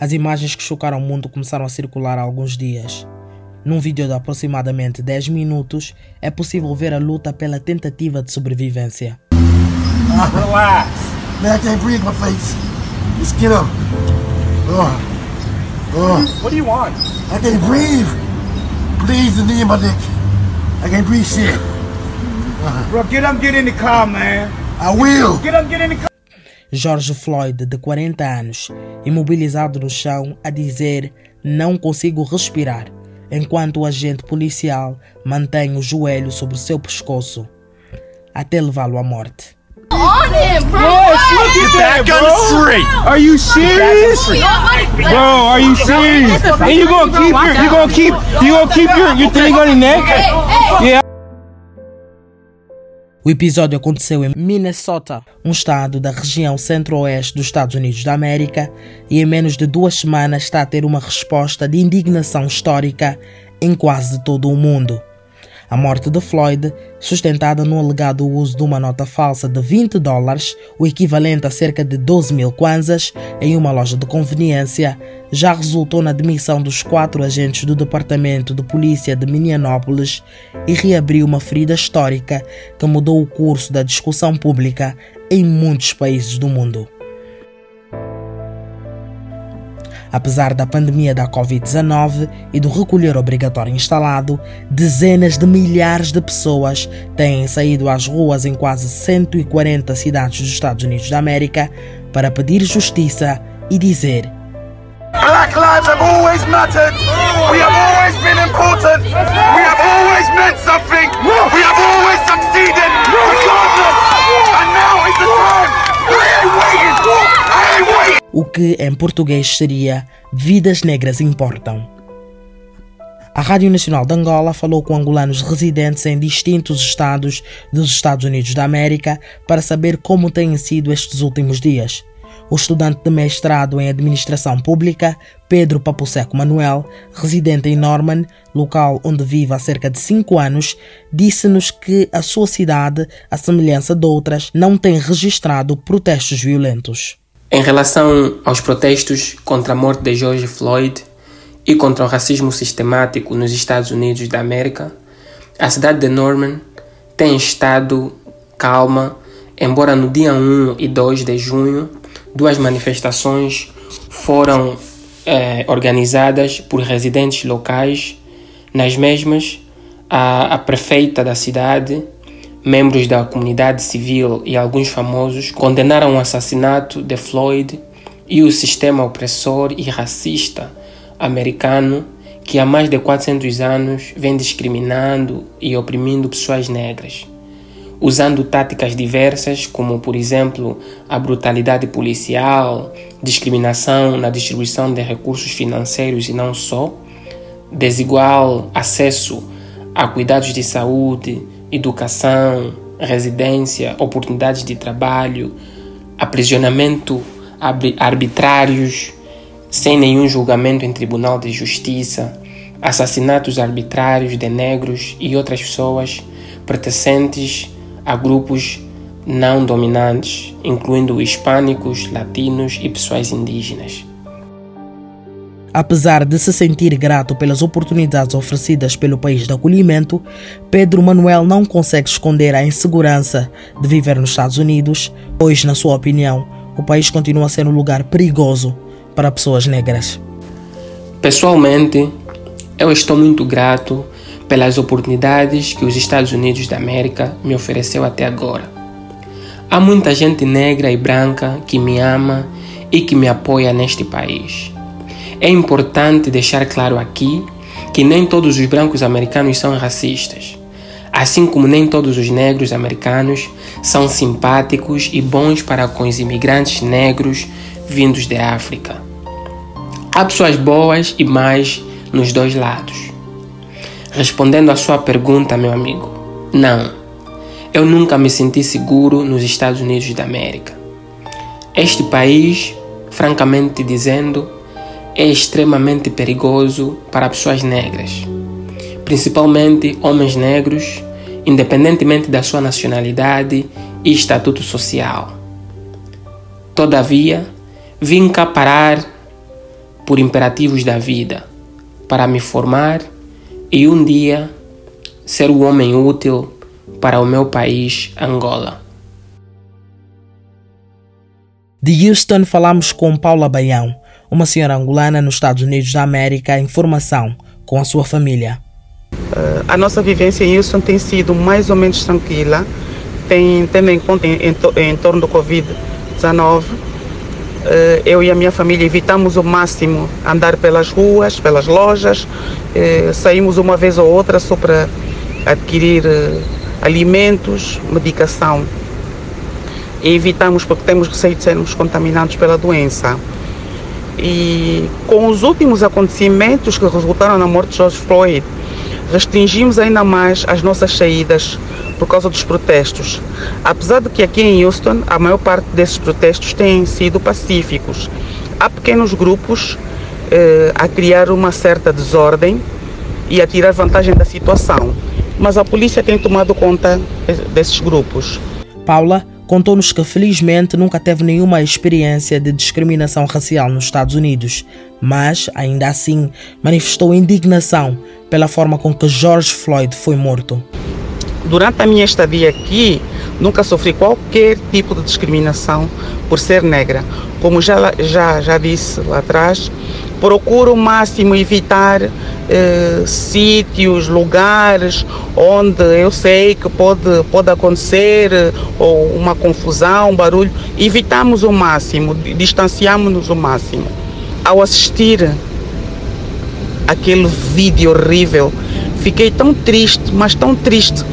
As imagens que chocaram o mundo começaram a circular há alguns dias. Num vídeo de aproximadamente 10 minutos, é possível ver a luta pela tentativa de sobrevivência. Relax. Man, I can't breathe my face. Just get up. Oh. Oh. What do you want? I can't breathe. Please, the knee in my neck. I can't breathe shit. Bro, get up, get in the car, man. I will. Get up, get in the car. George Floyd, de 40 anos, imobilizado no chão, a dizer: Não consigo respirar, enquanto o agente policial mantém o joelho sobre seu pescoço, até levá-lo à morte. on him, bro. Yes, look at that, bro. free. Are you serious? Bro, are you serious? And you gonna keep your, you gonna keep, you gonna keep your, your thing on your neck? Yeah. O episódio aconteceu em Minnesota, um estado da região centro-oeste dos Estados Unidos da América, e em menos de duas semanas está a ter uma resposta de indignação histórica em quase todo o mundo. A morte de Floyd, sustentada no alegado uso de uma nota falsa de 20 dólares, o equivalente a cerca de 12 mil kwanzas, em uma loja de conveniência, já resultou na demissão dos quatro agentes do Departamento de Polícia de Minneapolis e reabriu uma ferida histórica que mudou o curso da discussão pública em muitos países do mundo. Apesar da pandemia da Covid-19 e do recolher obrigatório instalado, dezenas de milhares de pessoas têm saído às ruas em quase 140 cidades dos Estados Unidos da América para pedir justiça e dizer: Black lives have always mattered. We have always been important. We have always meant something. We have always succeeded, regardless. And now is the time. I ain't waiting. I ain't waiting. o que em português seria Vidas Negras Importam. A Rádio Nacional de Angola falou com angolanos residentes em distintos estados dos Estados Unidos da América para saber como têm sido estes últimos dias. O estudante de mestrado em Administração Pública, Pedro Papuseco Manuel, residente em Norman, local onde vive há cerca de 5 anos, disse-nos que a sua cidade, à semelhança de outras, não tem registrado protestos violentos. Em relação aos protestos contra a morte de George Floyd e contra o racismo sistemático nos Estados Unidos da América, a cidade de Norman tem estado calma, embora no dia 1 e 2 de junho duas manifestações foram eh, organizadas por residentes locais. Nas mesmas, a, a prefeita da cidade membros da comunidade civil e alguns famosos condenaram o assassinato de Floyd e o sistema opressor e racista americano que há mais de 400 anos vem discriminando e oprimindo pessoas negras, usando táticas diversas, como por exemplo a brutalidade policial, discriminação na distribuição de recursos financeiros e não só, desigual acesso a cuidados de saúde, educação, residência, oportunidades de trabalho, aprisionamento arbitrários sem nenhum julgamento em tribunal de justiça, assassinatos arbitrários de negros e outras pessoas pertencentes a grupos não dominantes, incluindo hispânicos, latinos e pessoas indígenas. Apesar de se sentir grato pelas oportunidades oferecidas pelo país de acolhimento, Pedro Manuel não consegue esconder a insegurança de viver nos Estados Unidos, pois, na sua opinião, o país continua a ser um lugar perigoso para pessoas negras. Pessoalmente, eu estou muito grato pelas oportunidades que os Estados Unidos da América me ofereceu até agora. Há muita gente negra e branca que me ama e que me apoia neste país. É importante deixar claro aqui que nem todos os brancos americanos são racistas, assim como nem todos os negros americanos são simpáticos e bons para com os imigrantes negros vindos de África. Há pessoas boas e mais nos dois lados. Respondendo à sua pergunta, meu amigo, não. Eu nunca me senti seguro nos Estados Unidos da América. Este país, francamente dizendo, é extremamente perigoso para pessoas negras, principalmente homens negros, independentemente da sua nacionalidade e estatuto social. Todavia, vim cá parar por imperativos da vida, para me formar e um dia ser o homem útil para o meu país, Angola. De Houston falamos com Paula Baião, uma senhora angolana nos Estados Unidos da América, em formação com a sua família. Uh, a nossa vivência em Houston tem sido mais ou menos tranquila, tem, tendo em conta em, em, torno do Covid-19. Uh, eu e a minha família evitamos o máximo andar pelas ruas, pelas lojas, uh, saímos uma vez ou outra só para adquirir alimentos, medicação. E evitamos porque temos receio de sermos contaminados pela doença. E com os últimos acontecimentos que resultaram na morte de George Floyd, restringimos ainda mais as nossas saídas por causa dos protestos. Apesar de que aqui em Houston a maior parte desses protestos têm sido pacíficos, há pequenos grupos eh, a criar uma certa desordem e a tirar vantagem da situação. Mas a polícia tem tomado conta desses grupos. Paula contou-nos que felizmente nunca teve nenhuma experiência de discriminação racial nos Estados Unidos, mas ainda assim manifestou indignação pela forma com que George Floyd foi morto. Durante a minha estadia aqui, nunca sofri qualquer tipo de discriminação por ser negra. Como já, já, já disse lá atrás, procuro o máximo evitar eh, sítios, lugares onde eu sei que pode, pode acontecer eh, ou uma confusão, um barulho. Evitamos o máximo, distanciamos-nos o máximo. Ao assistir aquele vídeo horrível, fiquei tão triste, mas tão triste.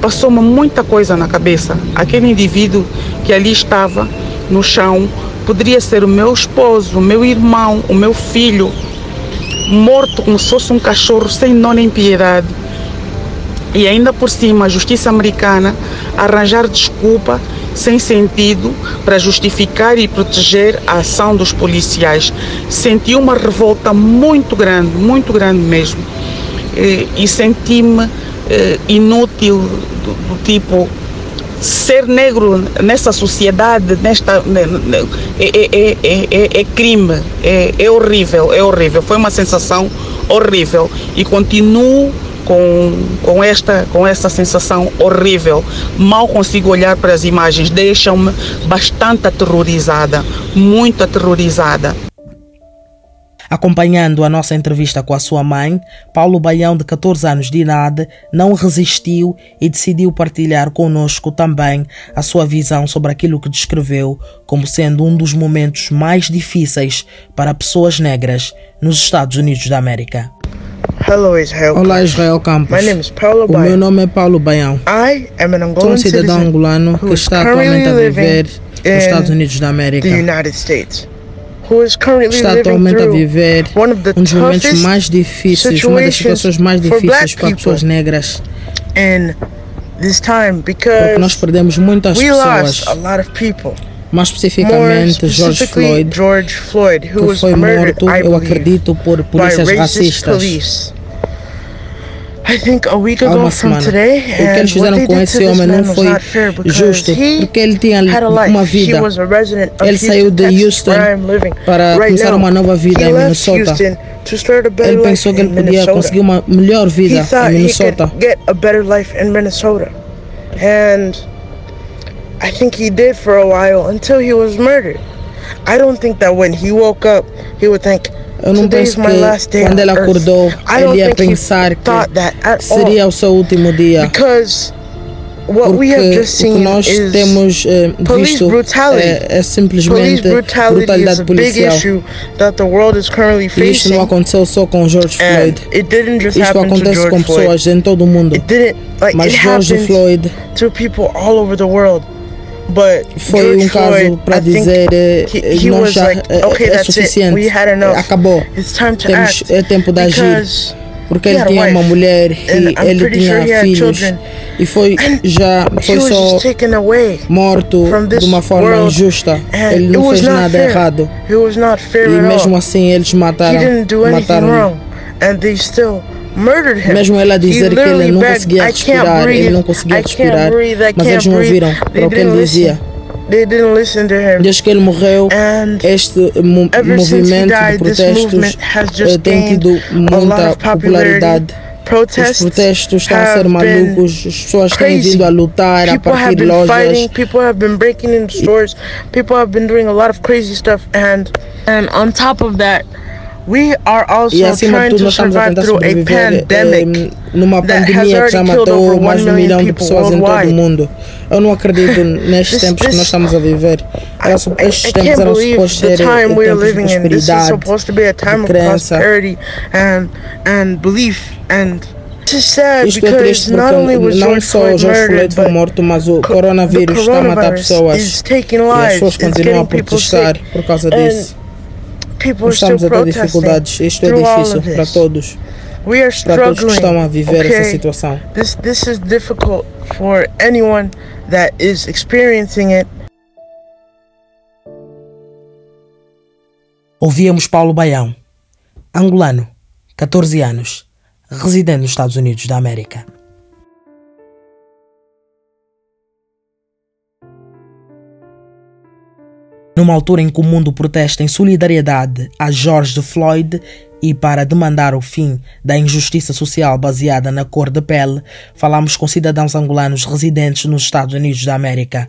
Passou-me muita coisa na cabeça. Aquele indivíduo que ali estava no chão poderia ser o meu esposo, o meu irmão, o meu filho, morto como se fosse um cachorro sem nó nem piedade. E ainda por cima, a justiça americana arranjar desculpa sem sentido para justificar e proteger a ação dos policiais. Senti uma revolta muito grande, muito grande mesmo. E, e senti-me eh, inútil, do, do tipo ser negro nessa sociedade, nesta, é, é, é, é crime, é, horrível, é horrível. Foi uma sensação horrível e continuo com, com, esta, com essa sensação horrível. Mal consigo olhar para as imagens, deixam-me bastante aterrorizada, muito aterrorizada. Acompanhando a nossa entrevista com a sua mãe, Paulo Baião, de 14 anos de idade, não resistiu e decidiu partilhar conosco também a sua visão sobre aquilo que descreveu como sendo um dos momentos mais difíceis para pessoas negras nos Estados Unidos da América. Hello, Israel. Olá, Israel Campos. O meu nome é Paulo Baião. I am an Sou um cidadão angolano que está atualmente a viver nos Estados Unidos da América. Está atualmente a viver um dos momentos mais difíceis, uma das situações mais difíceis para pessoas negras. Porque nós perdemos muitas pessoas. Mais especificamente George Floyd, que foi morto, eu acredito, por polícias racistas. Há uma semana. O que eles fizeram com esse homem não foi justo, porque ele tinha uma vida. Ele saiu de Houston para começar uma nova vida em Minnesota. Ele pensou que ele podia conseguir uma melhor vida em Minnesota. And I think he did for a while until he was murdered. I don't think that when he woke up, he would think, eu não penso que quando ele acordou, ele ia pensar que seria o seu último dia. Porque o que nós temos eh, visto é, é simplesmente brutalidade policial. E isto não aconteceu só com George Floyd. Isto acontece com pessoas em todo o mundo. Mas George Floyd foi um caso para dizer he, não já é, é suficiente, acabou. Temos, é tempo de agir. Porque ele tinha uma mulher e ele tinha filhos e foi já foi só morto de uma forma injusta. Ele não fez nada errado. E mesmo assim eles mataram, mataram. Mesmo ela dizer que ele não conseguia respirar, ele não conseguia respirar, mas eles não ouviram para o que ele dizia. they didn't listen to him. Desde que ele morreu, este mo movimento de died, protestos eh, tem tido muita popularidade. Os protestos estão a ser malucos, as pessoas têm vindo a lutar a People have partir been fighting. lojas. People have been breaking into stores. People have been doing a lot of crazy stuff. And and on top of that, E acima de trying tudo, to nós estamos a survive tentar through a sobreviver pandemic. eh, numa pandemia que já matou mais de um milhão de pessoas em todo o mundo. Eu não acredito nestes This- tempos que nós estamos a viver. Era, estes tempos eram supostos ser eh, tempos de prosperidade. of crença. Isto é triste porque não só o murdered, Floyd foi morto, mas o co- coronavírus está a matar pessoas. E as pessoas continuam a protestar por causa disso. Estamos a ter dificuldades. Isto é difícil para todos. We are Para todos que estão a viver essa Okay, situação. this this is difficult for anyone that is experiencing it. Ouvíamos Paulo Baião, angolano, 14 anos, residente nos Estados Unidos da América. Numa altura em que o mundo protesta em solidariedade a George Floyd e para demandar o fim da injustiça social baseada na cor de pele, falamos com cidadãos angolanos residentes nos Estados Unidos da América.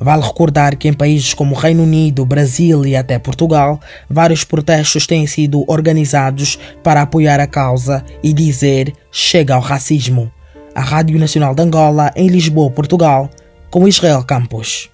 Vale recordar que em países como Reino Unido, Brasil e até Portugal, vários protestos têm sido organizados para apoiar a causa e dizer chega ao racismo. A Rádio Nacional de Angola, em Lisboa, Portugal, com Israel Campos.